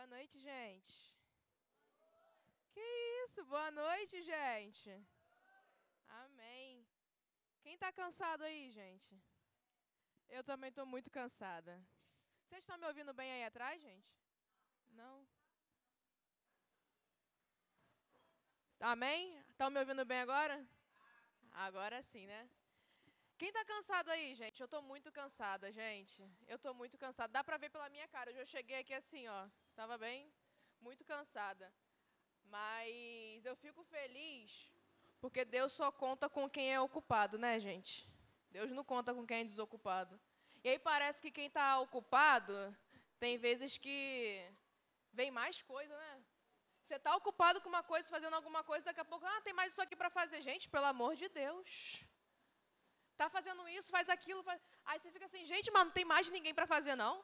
Boa noite, gente. Que isso? Boa noite, gente. Amém. Quem está cansado aí, gente? Eu também estou muito cansada. Vocês estão me ouvindo bem aí atrás, gente? Não? Amém? Estão me ouvindo bem agora? Agora sim, né? Quem está cansado aí, gente? Eu estou muito cansada, gente. Eu estou muito cansada. Dá para ver pela minha cara. Eu já cheguei aqui assim, ó. Tava bem, muito cansada. Mas eu fico feliz porque Deus só conta com quem é ocupado, né, gente? Deus não conta com quem é desocupado. E aí parece que quem está ocupado tem vezes que vem mais coisa, né? Você está ocupado com uma coisa, fazendo alguma coisa, daqui a pouco, ah, tem mais isso aqui para fazer. Gente, pelo amor de Deus. Tá fazendo isso, faz aquilo. Faz... Aí você fica assim, gente, mas não tem mais ninguém para fazer, não?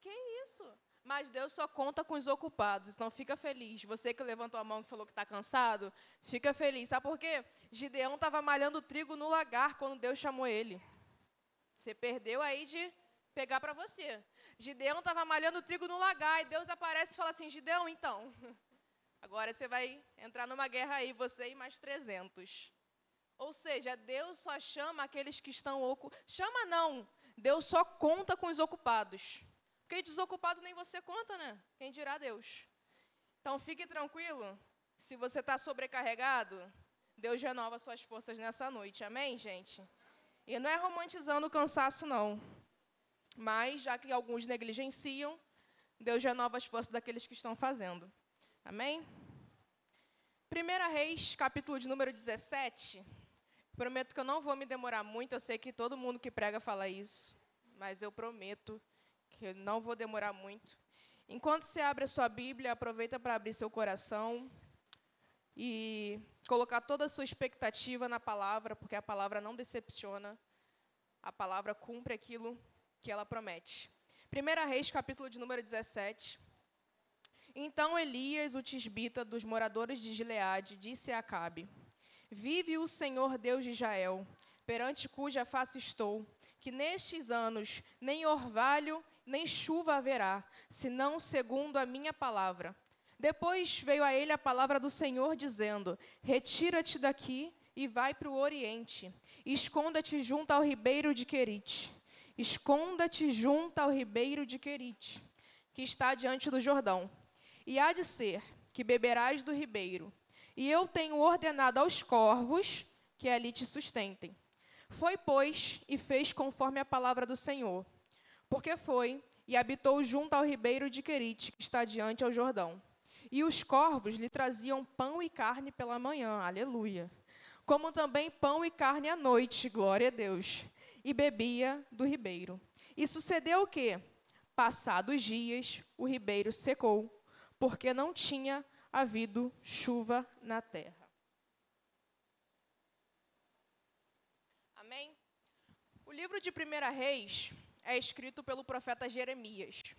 Que isso? Mas Deus só conta com os ocupados, então fica feliz. Você que levantou a mão e falou que está cansado, fica feliz. Sabe por quê? Gideão estava malhando trigo no lagar quando Deus chamou ele. Você perdeu aí de pegar para você. Gideão estava malhando trigo no lagar e Deus aparece e fala assim: Gideão, então, agora você vai entrar numa guerra aí, você e mais 300. Ou seja, Deus só chama aqueles que estão ocupados. Chama não, Deus só conta com os ocupados. Porque desocupado nem você conta, né? Quem dirá Deus. Então fique tranquilo, se você está sobrecarregado, Deus renova suas forças nessa noite. Amém, gente? E não é romantizando o cansaço, não. Mas, já que alguns negligenciam, Deus renova as forças daqueles que estão fazendo. Amém? 1 Reis, capítulo de número 17. Prometo que eu não vou me demorar muito, eu sei que todo mundo que prega fala isso, mas eu prometo que eu não vou demorar muito. Enquanto você abre a sua Bíblia, aproveita para abrir seu coração e colocar toda a sua expectativa na palavra, porque a palavra não decepciona. A palavra cumpre aquilo que ela promete. 1 Reis, capítulo de número 17. Então Elias, o tisbita dos moradores de Gileade, disse a Acabe: Vive o Senhor Deus de Israel, perante cuja face estou, que nestes anos nem orvalho nem chuva haverá, senão segundo a minha palavra. Depois veio a ele a palavra do Senhor, dizendo: Retira-te daqui e vai para o oriente. Esconda-te junto ao ribeiro de Querite. Esconda-te junto ao ribeiro de Querite, que está diante do Jordão. E há de ser que beberás do ribeiro, e eu tenho ordenado aos corvos que ali te sustentem. Foi, pois, e fez conforme a palavra do Senhor. Porque foi e habitou junto ao ribeiro de Querite, que está diante ao Jordão. E os corvos lhe traziam pão e carne pela manhã, aleluia. Como também pão e carne à noite, glória a Deus. E bebia do ribeiro. E sucedeu o quê? Passados dias, o ribeiro secou, porque não tinha havido chuva na terra. Amém? O livro de 1 Reis é escrito pelo profeta Jeremias.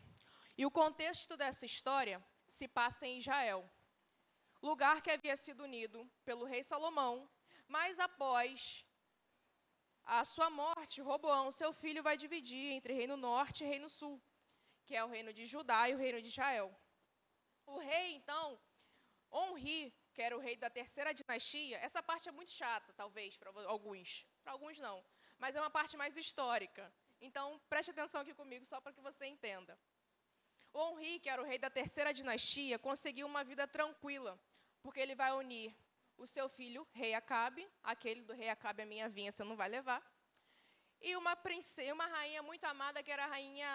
E o contexto dessa história se passa em Israel, lugar que havia sido unido pelo rei Salomão, mas após a sua morte, Roboão, seu filho, vai dividir entre reino norte e reino sul, que é o reino de Judá e o reino de Israel. O rei, então, Onri, que era o rei da terceira dinastia, essa parte é muito chata, talvez, para alguns. Para alguns não. Mas é uma parte mais histórica. Então, preste atenção aqui comigo, só para que você entenda. O Onri, que era o rei da terceira dinastia, conseguiu uma vida tranquila, porque ele vai unir o seu filho, rei Acabe, aquele do rei Acabe, a minha vinha, você não vai levar, e uma princesa, uma rainha muito amada, que era a rainha,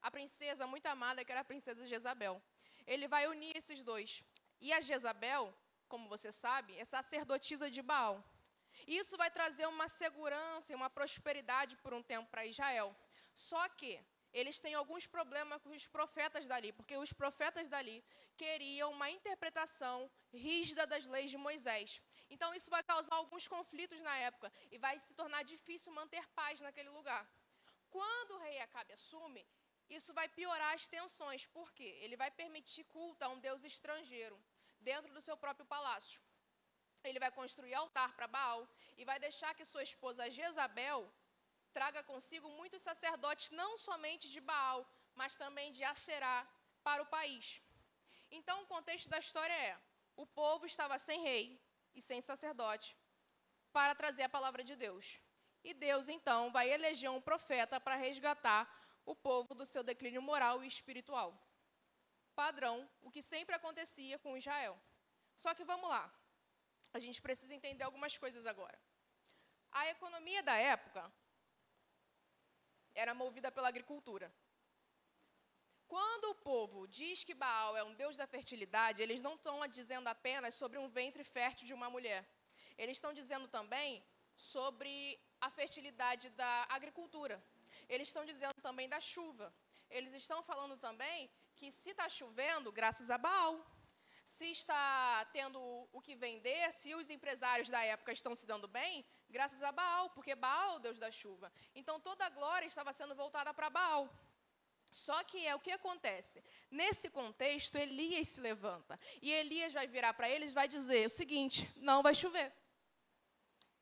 a princesa muito amada, que era a princesa Jezabel. Ele vai unir esses dois. E a Jezabel, como você sabe, é sacerdotisa de Baal. Isso vai trazer uma segurança e uma prosperidade por um tempo para Israel. Só que eles têm alguns problemas com os profetas dali, porque os profetas dali queriam uma interpretação rígida das leis de Moisés. Então isso vai causar alguns conflitos na época e vai se tornar difícil manter paz naquele lugar. Quando o rei Acabe assume, isso vai piorar as tensões, porque ele vai permitir culto a um deus estrangeiro dentro do seu próprio palácio. Ele vai construir altar para Baal e vai deixar que sua esposa Jezabel traga consigo muitos sacerdotes, não somente de Baal, mas também de Asherá, para o país. Então, o contexto da história é: o povo estava sem rei e sem sacerdote para trazer a palavra de Deus. E Deus, então, vai eleger um profeta para resgatar o povo do seu declínio moral e espiritual. Padrão, o que sempre acontecia com Israel. Só que vamos lá. A gente precisa entender algumas coisas agora. A economia da época era movida pela agricultura. Quando o povo diz que Baal é um deus da fertilidade, eles não estão dizendo apenas sobre um ventre fértil de uma mulher. Eles estão dizendo também sobre a fertilidade da agricultura. Eles estão dizendo também da chuva. Eles estão falando também que se está chovendo, graças a Baal. Se está tendo o que vender, se os empresários da época estão se dando bem, graças a Baal, porque Baal é o Deus da chuva. Então toda a glória estava sendo voltada para Baal. Só que é o que acontece. Nesse contexto, Elias se levanta. E Elias vai virar para eles e vai dizer o seguinte: não vai chover.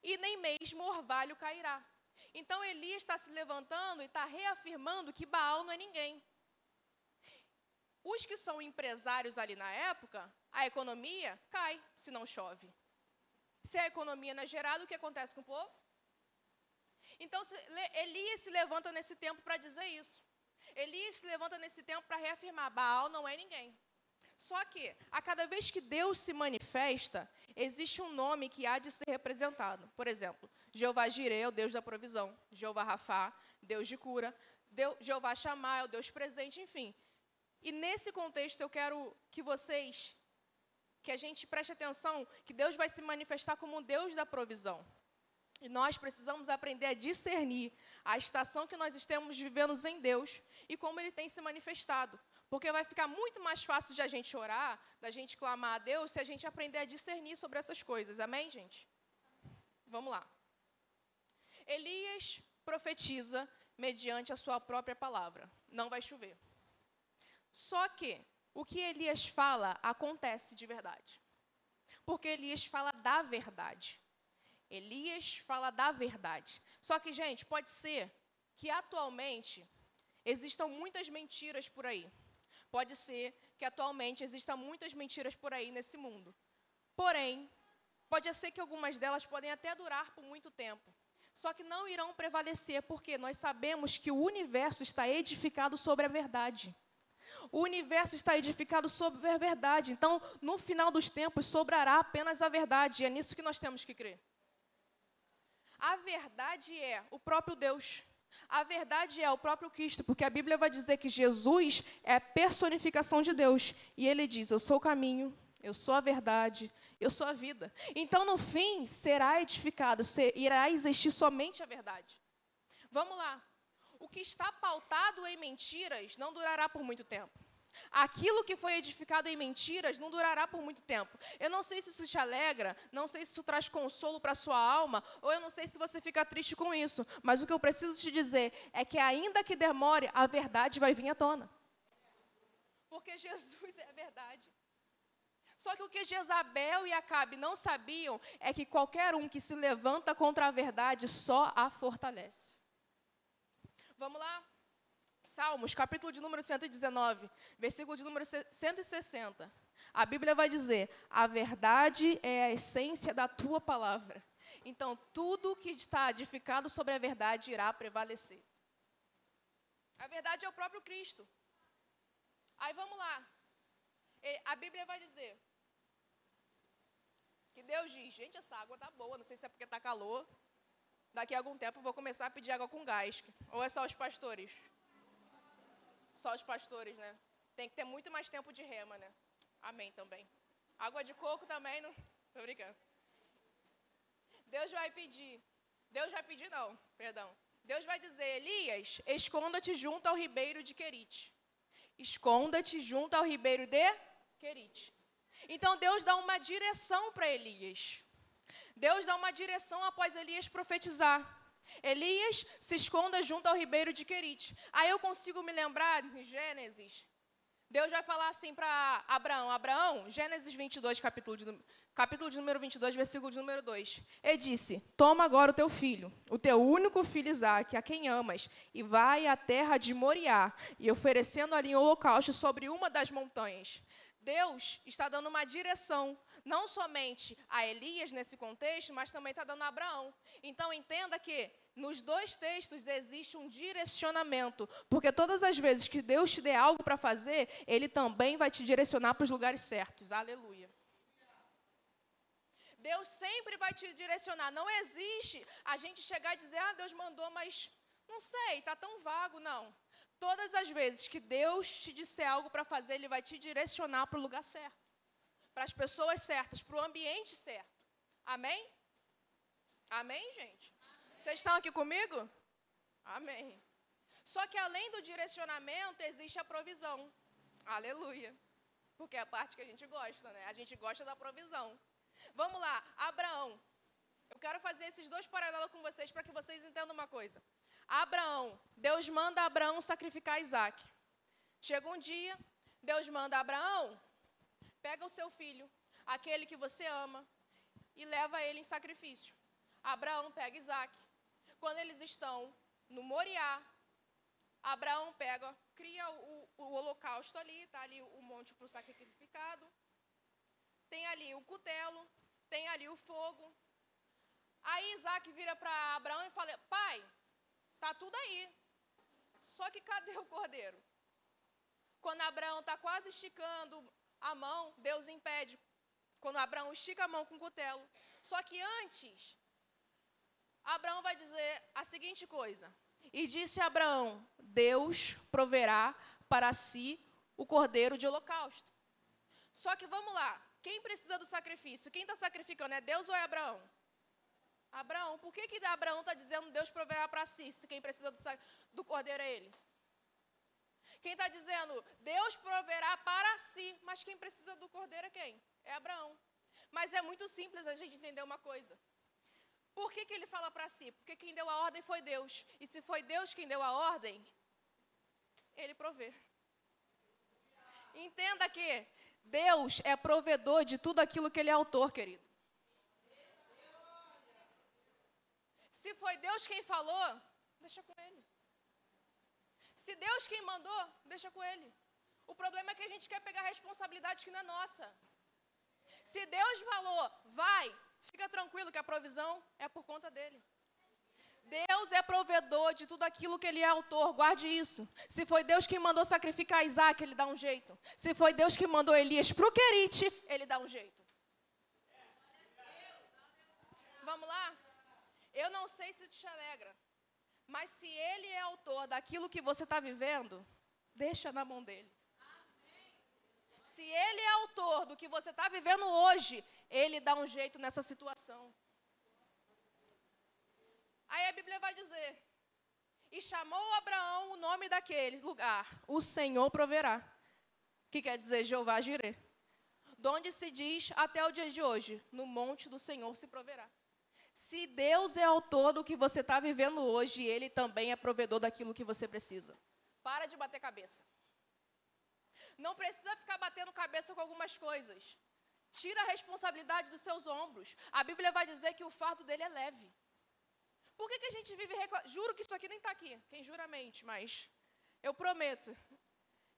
E nem mesmo orvalho cairá. Então Elias está se levantando e está reafirmando que Baal não é ninguém. Os que são empresários ali na época, a economia cai se não chove. Se a economia não é gerada, o que acontece com o povo? Então Elias se levanta nesse tempo para dizer isso. Elias se levanta nesse tempo para reafirmar: Baal não é ninguém. Só que, a cada vez que Deus se manifesta, existe um nome que há de ser representado. Por exemplo, Jeová Jireh é o Deus da provisão, Jeová Rafá, Deus de cura, Jeová Shammah é o Deus presente, enfim. E nesse contexto eu quero que vocês, que a gente preste atenção, que Deus vai se manifestar como um Deus da provisão. E nós precisamos aprender a discernir a estação que nós estamos vivendo em Deus e como Ele tem se manifestado. Porque vai ficar muito mais fácil de a gente orar, da gente clamar a Deus, se a gente aprender a discernir sobre essas coisas. Amém, gente? Vamos lá. Elias profetiza mediante a sua própria palavra: não vai chover. Só que o que Elias fala acontece de verdade. Porque Elias fala da verdade. Elias fala da verdade. Só que, gente, pode ser que atualmente existam muitas mentiras por aí. Pode ser que atualmente existam muitas mentiras por aí nesse mundo. Porém, pode ser que algumas delas podem até durar por muito tempo. Só que não irão prevalecer, porque nós sabemos que o universo está edificado sobre a verdade. O universo está edificado sobre a verdade. Então, no final dos tempos, sobrará apenas a verdade. E é nisso que nós temos que crer. A verdade é o próprio Deus. A verdade é o próprio Cristo, porque a Bíblia vai dizer que Jesus é a personificação de Deus. E ele diz: Eu sou o caminho, eu sou a verdade, eu sou a vida. Então, no fim, será edificado, irá existir somente a verdade. Vamos lá. O que está pautado em mentiras não durará por muito tempo. Aquilo que foi edificado em mentiras não durará por muito tempo. Eu não sei se isso te alegra, não sei se isso traz consolo para sua alma, ou eu não sei se você fica triste com isso, mas o que eu preciso te dizer é que, ainda que demore, a verdade vai vir à tona. Porque Jesus é a verdade. Só que o que Jezabel e Acabe não sabiam é que qualquer um que se levanta contra a verdade só a fortalece. Vamos lá? Salmos, capítulo de número 119, versículo de número 160. A Bíblia vai dizer: a verdade é a essência da tua palavra. Então, tudo que está edificado sobre a verdade irá prevalecer. A verdade é o próprio Cristo. Aí vamos lá. A Bíblia vai dizer que Deus diz: gente, essa água tá boa. Não sei se é porque está calor. Daqui a algum tempo vou começar a pedir água com gás. Ou é só os pastores? Só os pastores, né? Tem que ter muito mais tempo de rema, né? Amém também. Água de coco também, não. Tô brincando. Deus vai pedir. Deus vai pedir, não, perdão. Deus vai dizer: Elias, esconda-te junto ao ribeiro de Querite. Esconda-te junto ao ribeiro de Querite. Então Deus dá uma direção para Elias. Deus dá uma direção após Elias profetizar. Elias se esconda junto ao ribeiro de Querite. Aí eu consigo me lembrar, em Gênesis, Deus vai falar assim para Abraão: Abraão, Gênesis 22, capítulo de, capítulo de número 22, versículo de número 2. Ele disse: Toma agora o teu filho, o teu único filho Isaque, a quem amas, e vai à terra de Moriá, e oferecendo ali um holocausto sobre uma das montanhas. Deus está dando uma direção, não somente a Elias nesse contexto, mas também está dando a Abraão. Então entenda que nos dois textos existe um direcionamento, porque todas as vezes que Deus te der algo para fazer, Ele também vai te direcionar para os lugares certos. Aleluia. Deus sempre vai te direcionar. Não existe a gente chegar e dizer, ah, Deus mandou, mas não sei, está tão vago. Não. Todas as vezes que Deus te disser algo para fazer, Ele vai te direcionar para o lugar certo, para as pessoas certas, para o ambiente certo. Amém? Amém, gente? Vocês estão aqui comigo? Amém. Só que além do direcionamento, existe a provisão. Aleluia. Porque é a parte que a gente gosta, né? A gente gosta da provisão. Vamos lá, Abraão. Eu quero fazer esses dois paralelos com vocês para que vocês entendam uma coisa. Abraão, Deus manda Abraão sacrificar Isaac. Chega um dia, Deus manda Abraão, pega o seu filho, aquele que você ama, e leva ele em sacrifício. Abraão pega Isaac. Quando eles estão no Moriá, Abraão pega, cria o, o holocausto ali, está ali o monte para o sacrificado tem ali o cutelo, tem ali o fogo. Aí Isaac vira para Abraão e fala: Pai, tá tudo aí. Só que cadê o cordeiro? Quando Abraão está quase esticando a mão, Deus impede. Quando Abraão estica a mão com o cutelo. Só que antes, Abraão vai dizer a seguinte coisa: E disse Abraão: Deus proverá para si o cordeiro de holocausto. Só que vamos lá, quem precisa do sacrifício? Quem está sacrificando é Deus ou é Abraão? Abraão. Por que, que Abraão está dizendo Deus proverá para si, se quem precisa do, do cordeiro é ele? Quem está dizendo Deus proverá para si, mas quem precisa do cordeiro é quem? É Abraão. Mas é muito simples a gente entender uma coisa. Por que, que ele fala para si? Porque quem deu a ordem foi Deus. E se foi Deus quem deu a ordem, ele provê. Entenda que Deus é provedor de tudo aquilo que Ele é autor, querido. Se foi Deus quem falou, deixa com Ele. Se Deus quem mandou, deixa com Ele. O problema é que a gente quer pegar responsabilidade que não é nossa. Se Deus falou, vai, fica tranquilo que a provisão é por conta dele. Deus é provedor de tudo aquilo que Ele é autor, guarde isso. Se foi Deus quem mandou sacrificar Isaac, Ele dá um jeito. Se foi Deus que mandou Elias para o Querite, Ele dá um jeito. Vamos lá? Eu não sei se te alegra, mas se Ele é autor daquilo que você está vivendo, deixa na mão dele. Se Ele é autor do que você está vivendo hoje, Ele dá um jeito nessa situação. Aí a Bíblia vai dizer: E chamou Abraão o nome daquele lugar, o Senhor proverá. Que quer dizer Jeová Jireh. Donde se diz até o dia de hoje: No monte do Senhor se proverá. Se Deus é autor do que você está vivendo hoje, Ele também é provedor daquilo que você precisa. Para de bater cabeça. Não precisa ficar batendo cabeça com algumas coisas. Tira a responsabilidade dos seus ombros. A Bíblia vai dizer que o fardo dele é leve. Por que, que a gente vive reclamando? Juro que isso aqui nem está aqui. Quem jura mente, mas eu prometo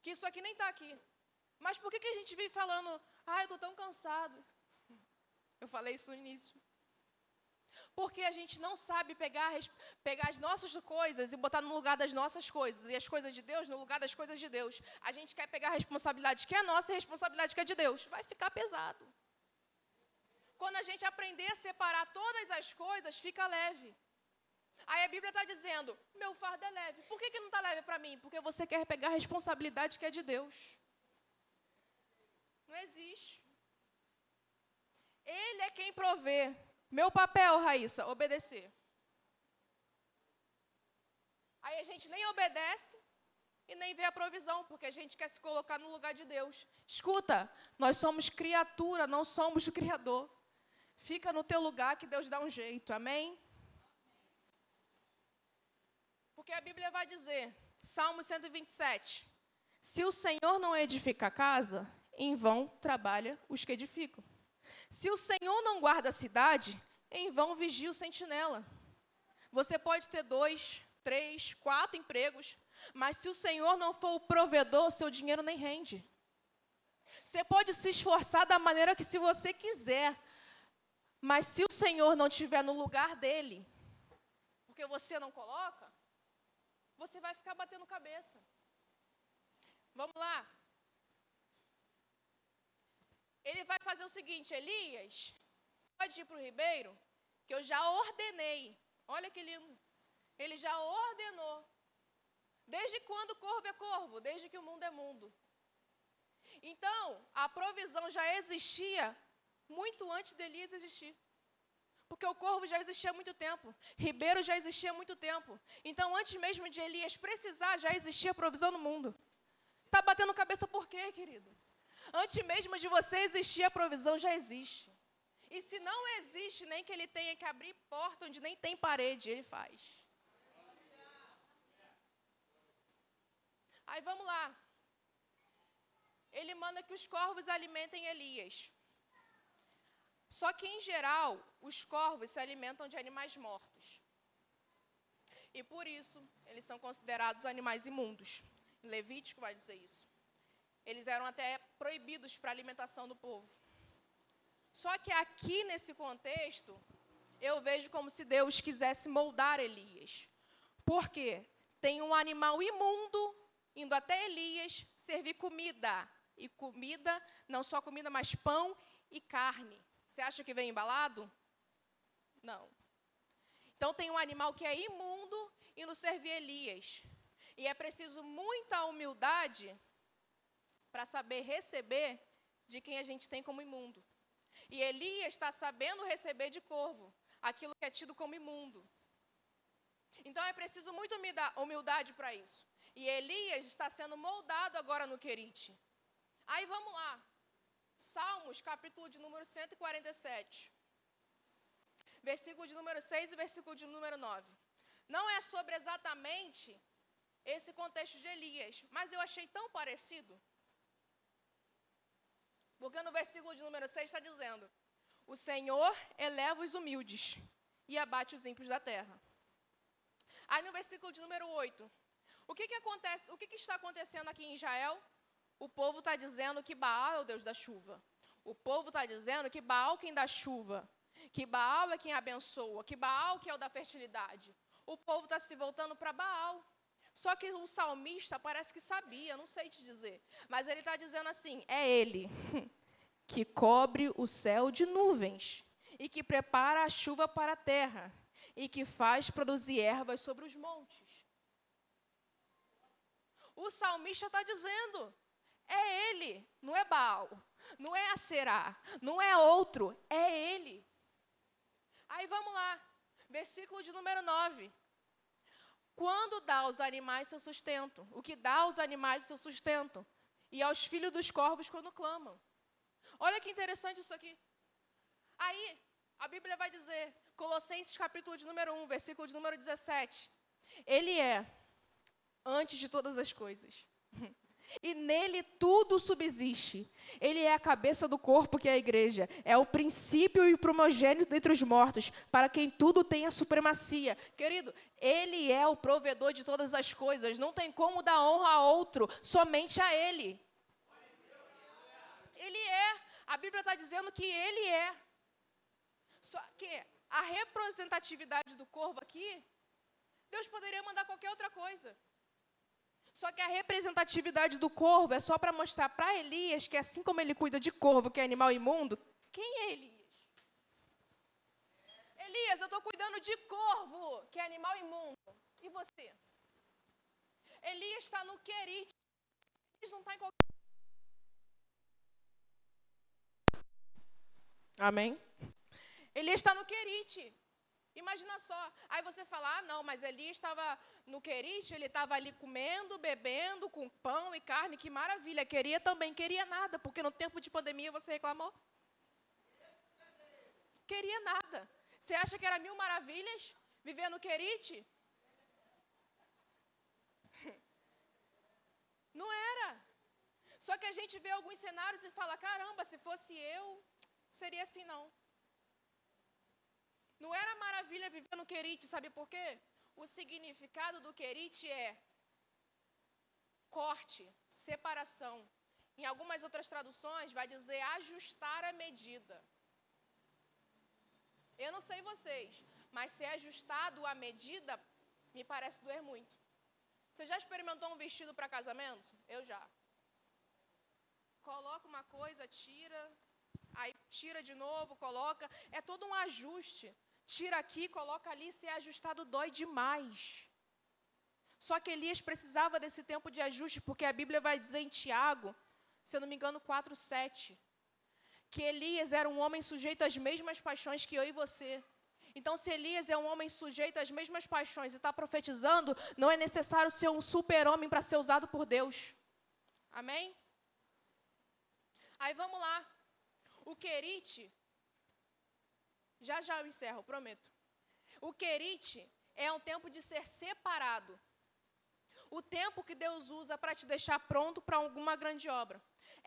que isso aqui nem está aqui. Mas por que, que a gente vive falando, ah, eu estou tão cansado? Eu falei isso no início. Porque a gente não sabe pegar, pegar as nossas coisas e botar no lugar das nossas coisas, e as coisas de Deus no lugar das coisas de Deus. A gente quer pegar a responsabilidade que é nossa e a responsabilidade que é de Deus. Vai ficar pesado. Quando a gente aprender a separar todas as coisas, fica leve. Aí a Bíblia está dizendo: meu fardo é leve. Por que, que não está leve para mim? Porque você quer pegar a responsabilidade que é de Deus. Não existe. Ele é quem provê. Meu papel, Raíssa, obedecer. Aí a gente nem obedece e nem vê a provisão, porque a gente quer se colocar no lugar de Deus. Escuta, nós somos criatura, não somos o Criador. Fica no teu lugar que Deus dá um jeito, amém? Porque a Bíblia vai dizer, Salmo 127, Se o Senhor não edifica a casa, em vão trabalha os que edificam. Se o Senhor não guarda a cidade, em vão vigia o sentinela. Você pode ter dois, três, quatro empregos, mas se o Senhor não for o provedor, seu dinheiro nem rende. Você pode se esforçar da maneira que se você quiser, mas se o Senhor não estiver no lugar dele, porque você não coloca, você vai ficar batendo cabeça. Vamos lá. Ele vai fazer o seguinte, Elias, pode ir para o ribeiro, que eu já ordenei. Olha que lindo. Ele já ordenou. Desde quando corvo é corvo? Desde que o mundo é mundo. Então, a provisão já existia muito antes de Elias existir. Porque o corvo já existia há muito tempo. Ribeiro já existia há muito tempo. Então, antes mesmo de Elias precisar, já existia provisão no mundo. Está batendo cabeça por quê, querido? Antes mesmo de você existir, a provisão já existe. E se não existe, nem que ele tenha que abrir porta onde nem tem parede, ele faz. Aí vamos lá. Ele manda que os corvos alimentem Elias. Só que, em geral, os corvos se alimentam de animais mortos. E por isso, eles são considerados animais imundos. Levítico vai dizer isso. Eles eram até proibidos para a alimentação do povo. Só que aqui nesse contexto, eu vejo como se Deus quisesse moldar Elias. Por quê? Tem um animal imundo indo até Elias servir comida. E comida, não só comida, mas pão e carne. Você acha que vem embalado? Não. Então tem um animal que é imundo indo servir Elias. E é preciso muita humildade para saber receber de quem a gente tem como imundo. E Elias está sabendo receber de corvo aquilo que é tido como imundo. Então é preciso muita humildade para isso. E Elias está sendo moldado agora no Querite. Aí vamos lá. Salmos, capítulo de número 147. Versículo de número 6 e versículo de número 9. Não é sobre exatamente esse contexto de Elias, mas eu achei tão parecido. Porque no versículo de número 6 está dizendo: O Senhor eleva os humildes e abate os ímpios da terra. Aí no versículo de número 8, o que, que acontece? O que, que está acontecendo aqui em Israel? O povo está dizendo que Baal é o Deus da chuva. O povo está dizendo que Baal quem dá chuva. Que Baal é quem abençoa. Que Baal que é o da fertilidade. O povo está se voltando para Baal. Só que o salmista parece que sabia, não sei te dizer. Mas ele está dizendo assim: é ele que cobre o céu de nuvens e que prepara a chuva para a terra e que faz produzir ervas sobre os montes. O salmista está dizendo: é ele, não é Baal, não é Aserá, não é outro, é ele. Aí vamos lá, versículo de número 9. Quando dá aos animais seu sustento, o que dá aos animais seu sustento, e aos filhos dos corvos quando clamam. Olha que interessante isso aqui. Aí, a Bíblia vai dizer, Colossenses capítulo de número 1, versículo de número 17. Ele é antes de todas as coisas. e nele tudo subsiste. Ele é a cabeça do corpo, que é a igreja. É o princípio e o primogênito entre os mortos, para quem tudo tem a supremacia. Querido, ele é o provedor de todas as coisas. Não tem como dar honra a outro, somente a ele. Ele é. A Bíblia está dizendo que ele é. Só que a representatividade do corvo aqui, Deus poderia mandar qualquer outra coisa. Só que a representatividade do corvo é só para mostrar para Elias que, assim como ele cuida de corvo, que é animal imundo, quem é Elias? Elias, eu estou cuidando de corvo, que é animal imundo. E você? Elias está no querite. Elias não está em qualquer. Amém? Elias está no querite. Imagina só. Aí você fala, ah, não, mas Elias estava no Querite, ele estava ali comendo, bebendo, com pão e carne, que maravilha. Queria também, queria nada, porque no tempo de pandemia você reclamou. Queria nada. Você acha que era mil maravilhas viver no Querite? Não era. Só que a gente vê alguns cenários e fala: caramba, se fosse eu, seria assim não. Não era maravilha viver no Querite, sabe por quê? O significado do Querite é corte, separação. Em algumas outras traduções vai dizer ajustar a medida. Eu não sei vocês, mas ser ajustado à medida me parece doer muito. Você já experimentou um vestido para casamento? Eu já. Coloca uma coisa, tira, aí tira de novo, coloca. É todo um ajuste. Tira aqui, coloca ali, se é ajustado dói demais. Só que Elias precisava desse tempo de ajuste, porque a Bíblia vai dizer em Tiago, se eu não me engano, 4, 7, que Elias era um homem sujeito às mesmas paixões que eu e você. Então, se Elias é um homem sujeito às mesmas paixões e está profetizando, não é necessário ser um super-homem para ser usado por Deus. Amém? Aí vamos lá. O querite, já já eu encerro, prometo. O querite é um tempo de ser separado. O tempo que Deus usa para te deixar pronto para alguma grande obra.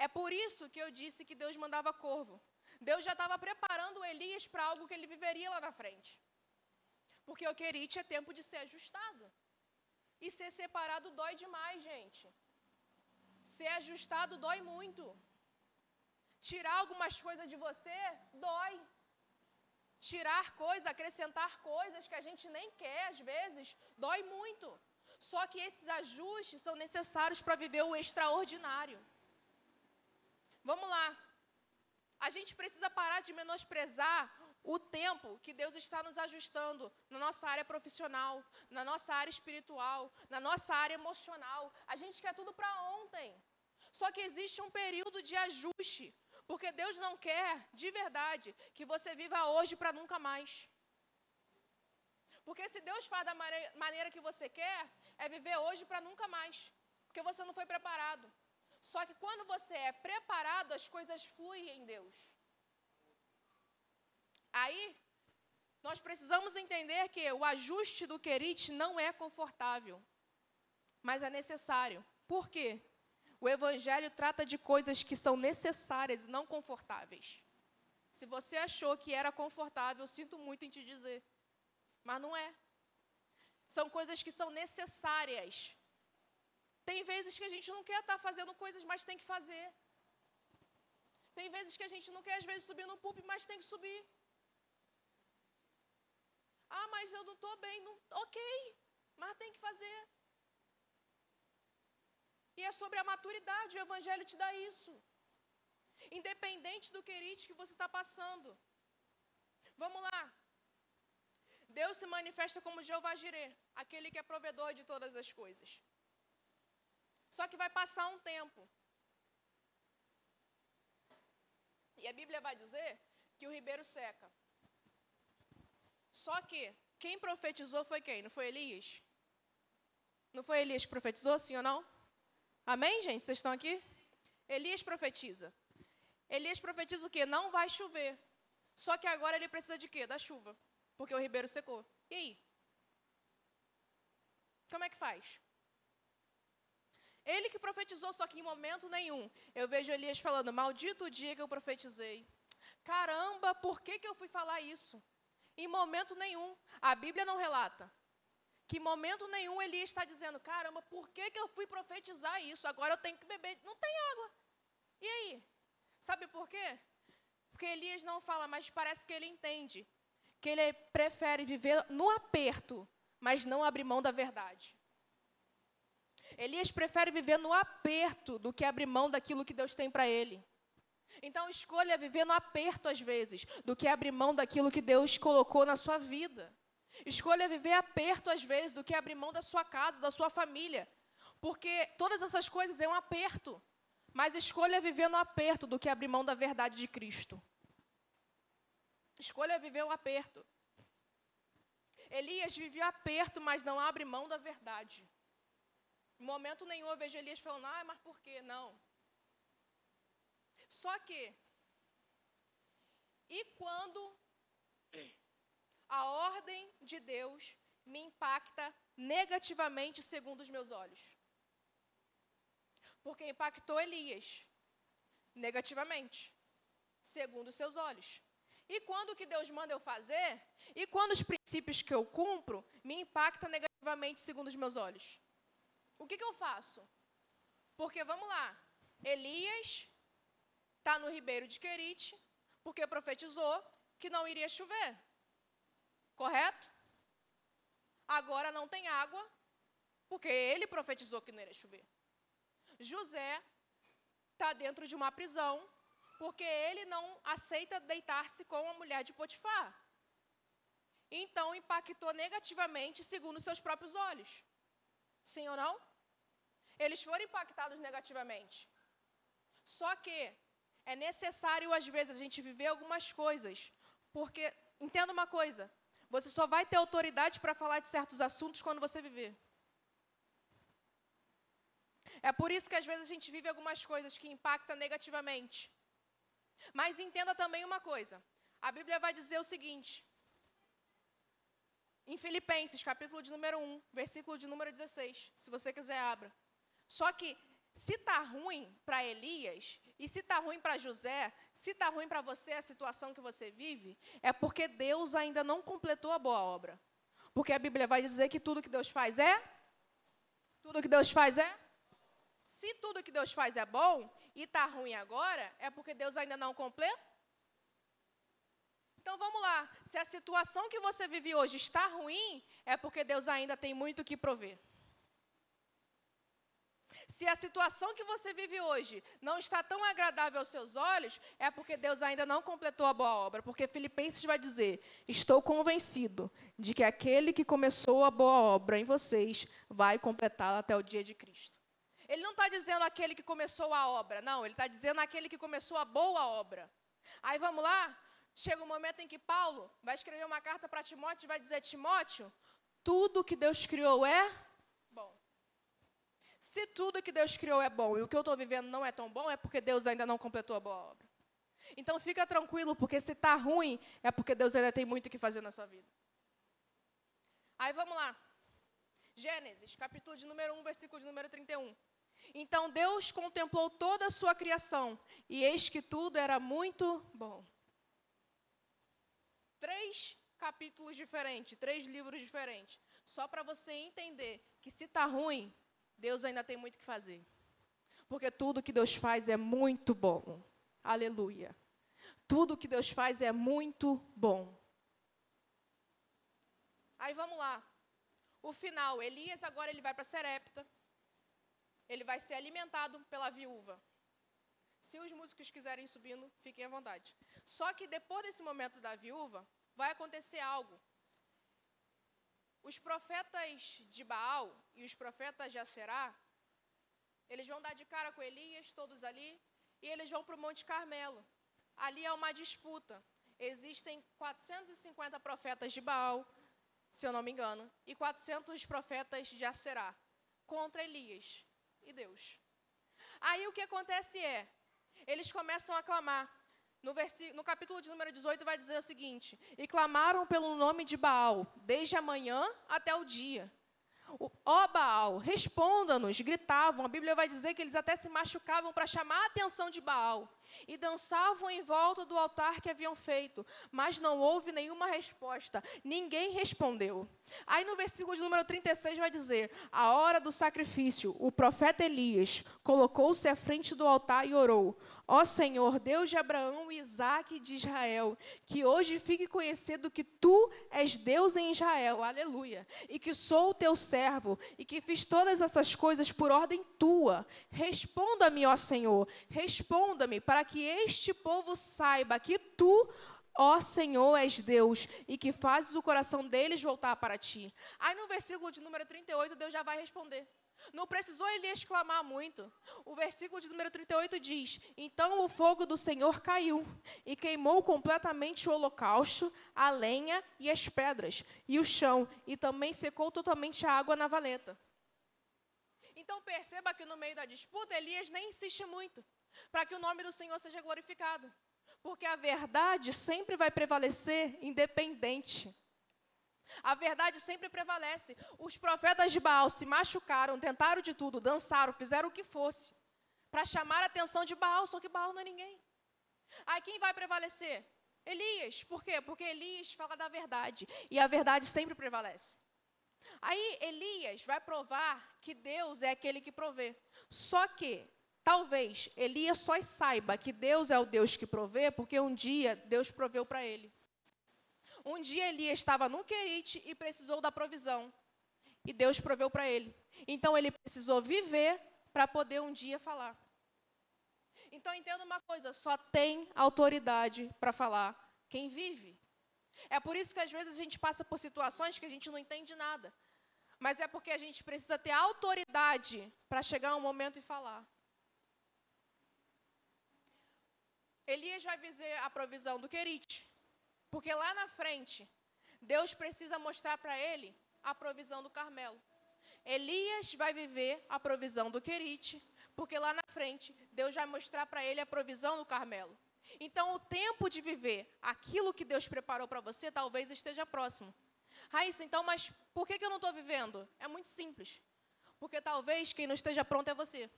É por isso que eu disse que Deus mandava corvo. Deus já estava preparando Elias para algo que ele viveria lá na frente. Porque o querite é tempo de ser ajustado. E ser separado dói demais, gente. Ser ajustado dói muito. Tirar algumas coisas de você dói. Tirar coisas, acrescentar coisas que a gente nem quer, às vezes, dói muito. Só que esses ajustes são necessários para viver o extraordinário. Vamos lá. A gente precisa parar de menosprezar o tempo que Deus está nos ajustando na nossa área profissional, na nossa área espiritual, na nossa área emocional. A gente quer tudo para ontem. Só que existe um período de ajuste, porque Deus não quer, de verdade, que você viva hoje para nunca mais. Porque se Deus faz da maneira que você quer, é viver hoje para nunca mais. Porque você não foi preparado. Só que quando você é preparado, as coisas fluem em Deus. Aí, nós precisamos entender que o ajuste do querite não é confortável, mas é necessário. Por quê? O Evangelho trata de coisas que são necessárias e não confortáveis. Se você achou que era confortável, sinto muito em te dizer, mas não é. São coisas que são necessárias tem vezes que a gente não quer estar fazendo coisas, mas tem que fazer. Tem vezes que a gente não quer, às vezes, subir no púlpito, mas tem que subir. Ah, mas eu não estou bem. Não... Ok, mas tem que fazer. E é sobre a maturidade, o Evangelho te dá isso. Independente do querite que você está passando. Vamos lá. Deus se manifesta como Jeová Jireh, aquele que é provedor de todas as coisas. Só que vai passar um tempo. E a Bíblia vai dizer que o ribeiro seca. Só que quem profetizou foi quem? Não foi Elias? Não foi Elias que profetizou, sim ou não? Amém, gente? Vocês estão aqui? Elias profetiza. Elias profetiza o quê? Não vai chover. Só que agora ele precisa de quê? Da chuva. Porque o ribeiro secou. E aí? Como é que faz? Ele que profetizou, só que em momento nenhum. Eu vejo Elias falando: Maldito o dia que eu profetizei. Caramba, por que, que eu fui falar isso? Em momento nenhum. A Bíblia não relata. Que momento nenhum Elias está dizendo: Caramba, por que, que eu fui profetizar isso? Agora eu tenho que beber. Não tem água. E aí? Sabe por quê? Porque Elias não fala, mas parece que ele entende. Que ele prefere viver no aperto, mas não abrir mão da verdade. Elias prefere viver no aperto do que abrir mão daquilo que Deus tem para ele. Então, escolha viver no aperto às vezes, do que abrir mão daquilo que Deus colocou na sua vida. Escolha viver aperto às vezes, do que abrir mão da sua casa, da sua família. Porque todas essas coisas é um aperto. Mas escolha viver no aperto do que abrir mão da verdade de Cristo. Escolha viver o aperto. Elias vivia aperto, mas não abre mão da verdade. Em momento nenhum eu vejo Elias falando, ah, mas por quê? Não. Só que, e quando a ordem de Deus me impacta negativamente segundo os meus olhos? Porque impactou Elias negativamente, segundo os seus olhos. E quando o que Deus manda eu fazer, e quando os princípios que eu cumpro me impactam negativamente segundo os meus olhos? O que, que eu faço? Porque vamos lá, Elias está no ribeiro de Querite, porque profetizou que não iria chover. Correto? Agora não tem água, porque ele profetizou que não iria chover. José está dentro de uma prisão, porque ele não aceita deitar-se com a mulher de Potifar. Então impactou negativamente segundo seus próprios olhos. Sim ou não? Eles foram impactados negativamente. Só que é necessário, às vezes, a gente viver algumas coisas. Porque, entenda uma coisa: você só vai ter autoridade para falar de certos assuntos quando você viver. É por isso que às vezes a gente vive algumas coisas que impactam negativamente. Mas entenda também uma coisa: a Bíblia vai dizer o seguinte, em Filipenses, capítulo de número 1, versículo de número 16. Se você quiser, abra. Só que, se está ruim para Elias, e se está ruim para José, se está ruim para você a situação que você vive, é porque Deus ainda não completou a boa obra. Porque a Bíblia vai dizer que tudo que Deus faz é? Tudo que Deus faz é? Se tudo que Deus faz é bom e está ruim agora, é porque Deus ainda não completou? Então vamos lá. Se a situação que você vive hoje está ruim, é porque Deus ainda tem muito que prover. Se a situação que você vive hoje não está tão agradável aos seus olhos, é porque Deus ainda não completou a boa obra. Porque Filipenses vai dizer: Estou convencido de que aquele que começou a boa obra em vocês vai completá-la até o dia de Cristo. Ele não está dizendo aquele que começou a obra, não, ele está dizendo aquele que começou a boa obra. Aí vamos lá, chega um momento em que Paulo vai escrever uma carta para Timóteo e vai dizer: Timóteo, tudo que Deus criou é. Se tudo que Deus criou é bom e o que eu estou vivendo não é tão bom, é porque Deus ainda não completou a boa obra. Então fica tranquilo, porque se está ruim, é porque Deus ainda tem muito o que fazer na sua vida. Aí vamos lá. Gênesis, capítulo de número 1, versículo de número 31. Então Deus contemplou toda a sua criação, e eis que tudo era muito bom. Três capítulos diferentes, três livros diferentes, só para você entender que se está ruim, Deus ainda tem muito que fazer. Porque tudo que Deus faz é muito bom. Aleluia. Tudo que Deus faz é muito bom. Aí vamos lá. O final, Elias agora ele vai para Serepta ele vai ser alimentado pela viúva. Se os músicos quiserem subindo, fiquem à vontade. Só que depois desse momento da viúva, vai acontecer algo. Os profetas de Baal e os profetas de Aserá, eles vão dar de cara com Elias, todos ali, e eles vão para o Monte Carmelo. Ali é uma disputa. Existem 450 profetas de Baal, se eu não me engano, e 400 profetas de Aserá contra Elias e Deus. Aí o que acontece é, eles começam a clamar. No, no capítulo de número 18 vai dizer o seguinte: E clamaram pelo nome de Baal, desde a manhã até o dia. Ó Baal, responda-nos, gritavam. A Bíblia vai dizer que eles até se machucavam para chamar a atenção de Baal. E dançavam em volta do altar que haviam feito, mas não houve nenhuma resposta, ninguém respondeu. Aí no versículo de número 36 vai dizer: A hora do sacrifício, o profeta Elias colocou-se à frente do altar e orou: Ó Senhor, Deus de Abraão, Isaac e de Israel, que hoje fique conhecido que tu és Deus em Israel, aleluia, e que sou o teu servo, e que fiz todas essas coisas por ordem tua. Responda-me, ó Senhor, responda-me, para que este povo saiba que tu, ó Senhor, és Deus, e que fazes o coração deles voltar para ti. Aí no versículo de número 38, Deus já vai responder. Não precisou Elias clamar muito. O versículo de número 38 diz: Então o fogo do Senhor caiu e queimou completamente o holocausto, a lenha e as pedras, e o chão, e também secou totalmente a água na valeta. Então perceba que no meio da disputa, Elias nem insiste muito, para que o nome do Senhor seja glorificado. Porque a verdade sempre vai prevalecer independente a verdade sempre prevalece. Os profetas de Baal se machucaram, tentaram de tudo, dançaram, fizeram o que fosse. para chamar a atenção de Baal, só que Baal não é ninguém. Aí quem vai prevalecer? Elias. Por quê? Porque Elias fala da verdade. E a verdade sempre prevalece. Aí Elias vai provar que Deus é aquele que provê. Só que, talvez, Elias só saiba que Deus é o Deus que provê, porque um dia Deus proveu para ele. Um dia Elias estava no Querite e precisou da provisão. E Deus proveu para ele. Então ele precisou viver para poder um dia falar. Então entenda uma coisa: só tem autoridade para falar quem vive. É por isso que às vezes a gente passa por situações que a gente não entende nada. Mas é porque a gente precisa ter autoridade para chegar um momento e falar. Elias vai dizer a provisão do Querite. Porque lá na frente, Deus precisa mostrar para ele a provisão do Carmelo. Elias vai viver a provisão do Querite, porque lá na frente, Deus vai mostrar para ele a provisão do Carmelo. Então, o tempo de viver aquilo que Deus preparou para você talvez esteja próximo. Raíssa, então, mas por que, que eu não estou vivendo? É muito simples. Porque talvez quem não esteja pronto é você.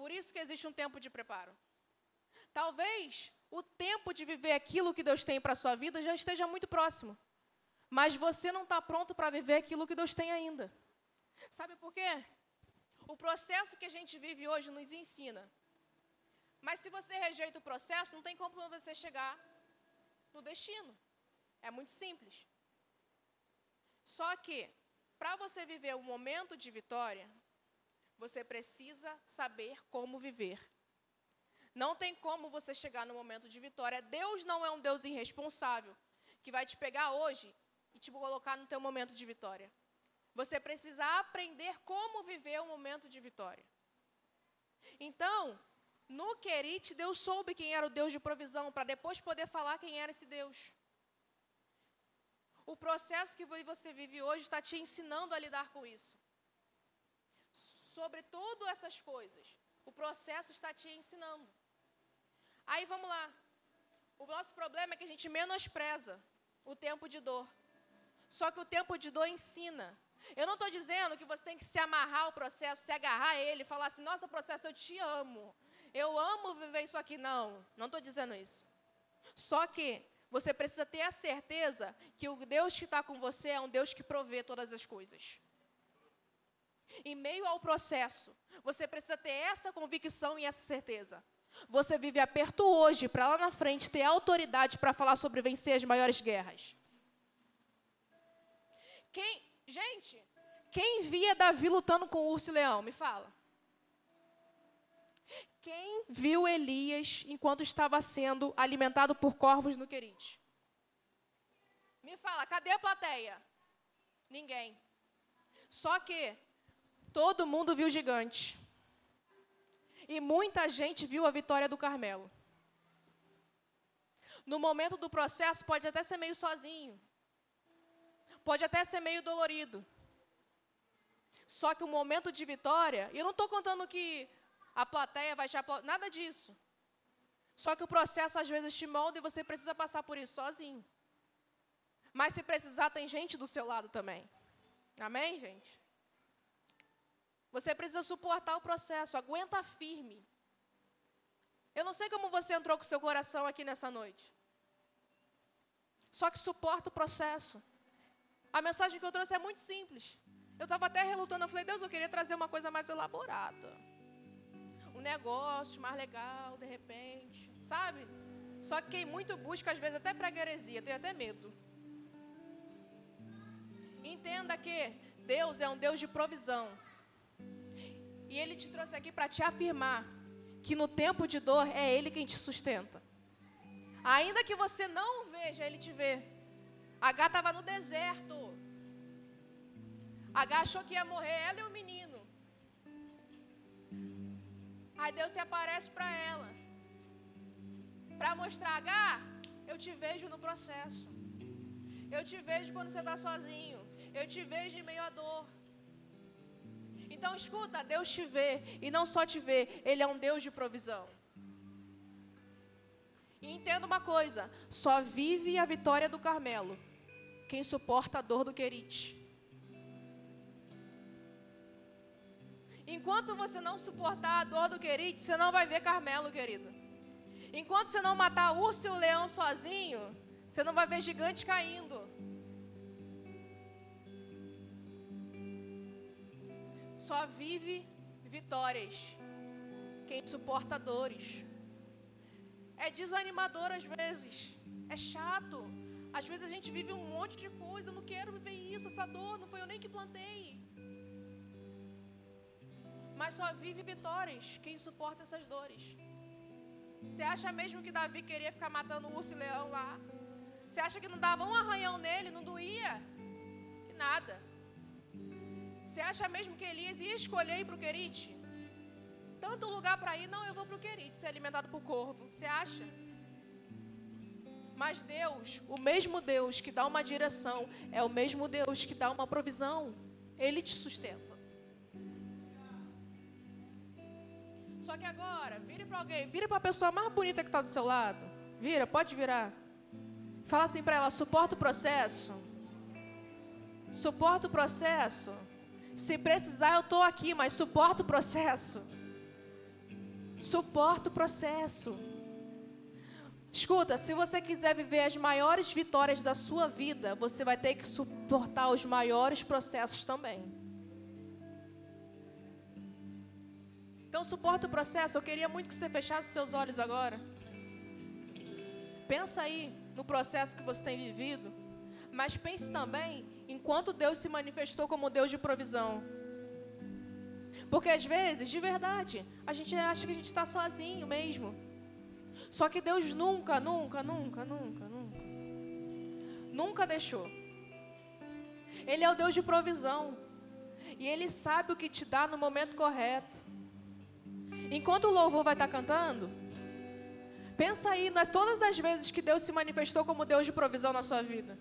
Por isso que existe um tempo de preparo. Talvez o tempo de viver aquilo que Deus tem para a sua vida já esteja muito próximo. Mas você não está pronto para viver aquilo que Deus tem ainda. Sabe por quê? O processo que a gente vive hoje nos ensina. Mas se você rejeita o processo, não tem como você chegar no destino. É muito simples. Só que, para você viver um momento de vitória, você precisa saber como viver. Não tem como você chegar no momento de vitória. Deus não é um Deus irresponsável que vai te pegar hoje e te colocar no teu momento de vitória. Você precisa aprender como viver o momento de vitória. Então, no Querite, Deus soube quem era o Deus de provisão, para depois poder falar quem era esse Deus. O processo que você vive hoje está te ensinando a lidar com isso. Sobre tudo essas coisas, o processo está te ensinando. Aí vamos lá. O nosso problema é que a gente menospreza o tempo de dor. Só que o tempo de dor ensina. Eu não estou dizendo que você tem que se amarrar ao processo, se agarrar a ele, falar assim: nossa, processo, eu te amo. Eu amo viver isso aqui. Não, não estou dizendo isso. Só que você precisa ter a certeza que o Deus que está com você é um Deus que provê todas as coisas. Em meio ao processo, você precisa ter essa convicção e essa certeza. Você vive aperto hoje para lá na frente ter autoridade para falar sobre vencer as maiores guerras. Quem, gente, quem via Davi lutando com o urso e leão? Me fala. Quem viu Elias enquanto estava sendo alimentado por corvos no Querite? Me fala, cadê a plateia? Ninguém. Só que todo mundo viu gigante. E muita gente viu a vitória do Carmelo. No momento do processo, pode até ser meio sozinho. Pode até ser meio dolorido. Só que o momento de vitória, e eu não estou contando que a plateia vai te aplaudir, nada disso. Só que o processo às vezes te molda e você precisa passar por isso sozinho. Mas se precisar, tem gente do seu lado também. Amém, gente? Você precisa suportar o processo, aguenta firme. Eu não sei como você entrou com seu coração aqui nessa noite. Só que suporta o processo. A mensagem que eu trouxe é muito simples. Eu estava até relutando, eu falei, Deus, eu queria trazer uma coisa mais elaborada. Um negócio mais legal, de repente. Sabe? Só que quem muito busca, às vezes, até para heresia, tem até medo. Entenda que Deus é um Deus de provisão. E Ele te trouxe aqui para te afirmar que no tempo de dor é Ele quem te sustenta. Ainda que você não veja, Ele te vê. H estava no deserto. H achou que ia morrer, ela e o menino. Aí Deus se aparece para ela. Para mostrar, H, eu te vejo no processo. Eu te vejo quando você está sozinho. Eu te vejo em meio à dor. Então escuta, Deus te vê e não só te vê, Ele é um Deus de provisão. E entenda uma coisa: só vive a vitória do Carmelo quem suporta a dor do Querite. Enquanto você não suportar a dor do querite, você não vai ver Carmelo, querido. Enquanto você não matar urso e o leão sozinho, você não vai ver gigante caindo. Só vive vitórias quem suporta dores. É desanimador às vezes, é chato. Às vezes a gente vive um monte de coisa, eu não quero viver isso, essa dor, não foi eu nem que plantei. Mas só vive vitórias quem suporta essas dores. Você acha mesmo que Davi queria ficar matando urso e leão lá? Você acha que não dava um arranhão nele, não doía? Que nada. Você acha mesmo que Elias ia escolher ir para o Querite? Tanto lugar para ir, não, eu vou para o Querite, ser alimentado por corvo. Você acha? Mas Deus, o mesmo Deus que dá uma direção, é o mesmo Deus que dá uma provisão. Ele te sustenta. Só que agora, vire para alguém, vire para a pessoa mais bonita que está do seu lado. Vira, pode virar. Fala assim para ela: suporta o processo. Suporta o processo. Se precisar, eu estou aqui, mas suporta o processo. Suporta o processo. Escuta, se você quiser viver as maiores vitórias da sua vida, você vai ter que suportar os maiores processos também. Então, suporta o processo. Eu queria muito que você fechasse seus olhos agora. Pensa aí no processo que você tem vivido. Mas pense também enquanto Deus se manifestou como Deus de provisão. Porque às vezes, de verdade, a gente acha que a gente está sozinho mesmo. Só que Deus nunca, nunca, nunca, nunca, nunca, nunca deixou. Ele é o Deus de provisão. E Ele sabe o que te dá no momento correto. Enquanto o louvor vai estar cantando, pensa aí nas todas as vezes que Deus se manifestou como Deus de provisão na sua vida.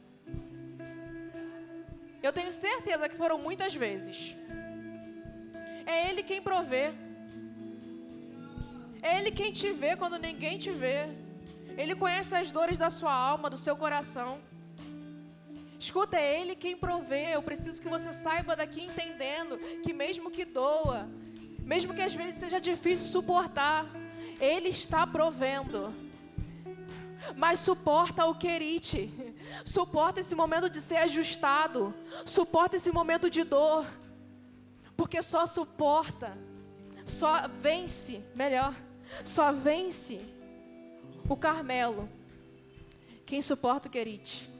Eu tenho certeza que foram muitas vezes. É Ele quem provê. É Ele quem te vê quando ninguém te vê. Ele conhece as dores da sua alma, do seu coração. Escuta, é Ele quem provê. Eu preciso que você saiba daqui entendendo que mesmo que doa, mesmo que às vezes seja difícil suportar, Ele está provendo. Mas suporta o querite, suporta esse momento de ser ajustado, suporta esse momento de dor, porque só suporta, só vence, melhor, só vence o Carmelo, quem suporta o querite.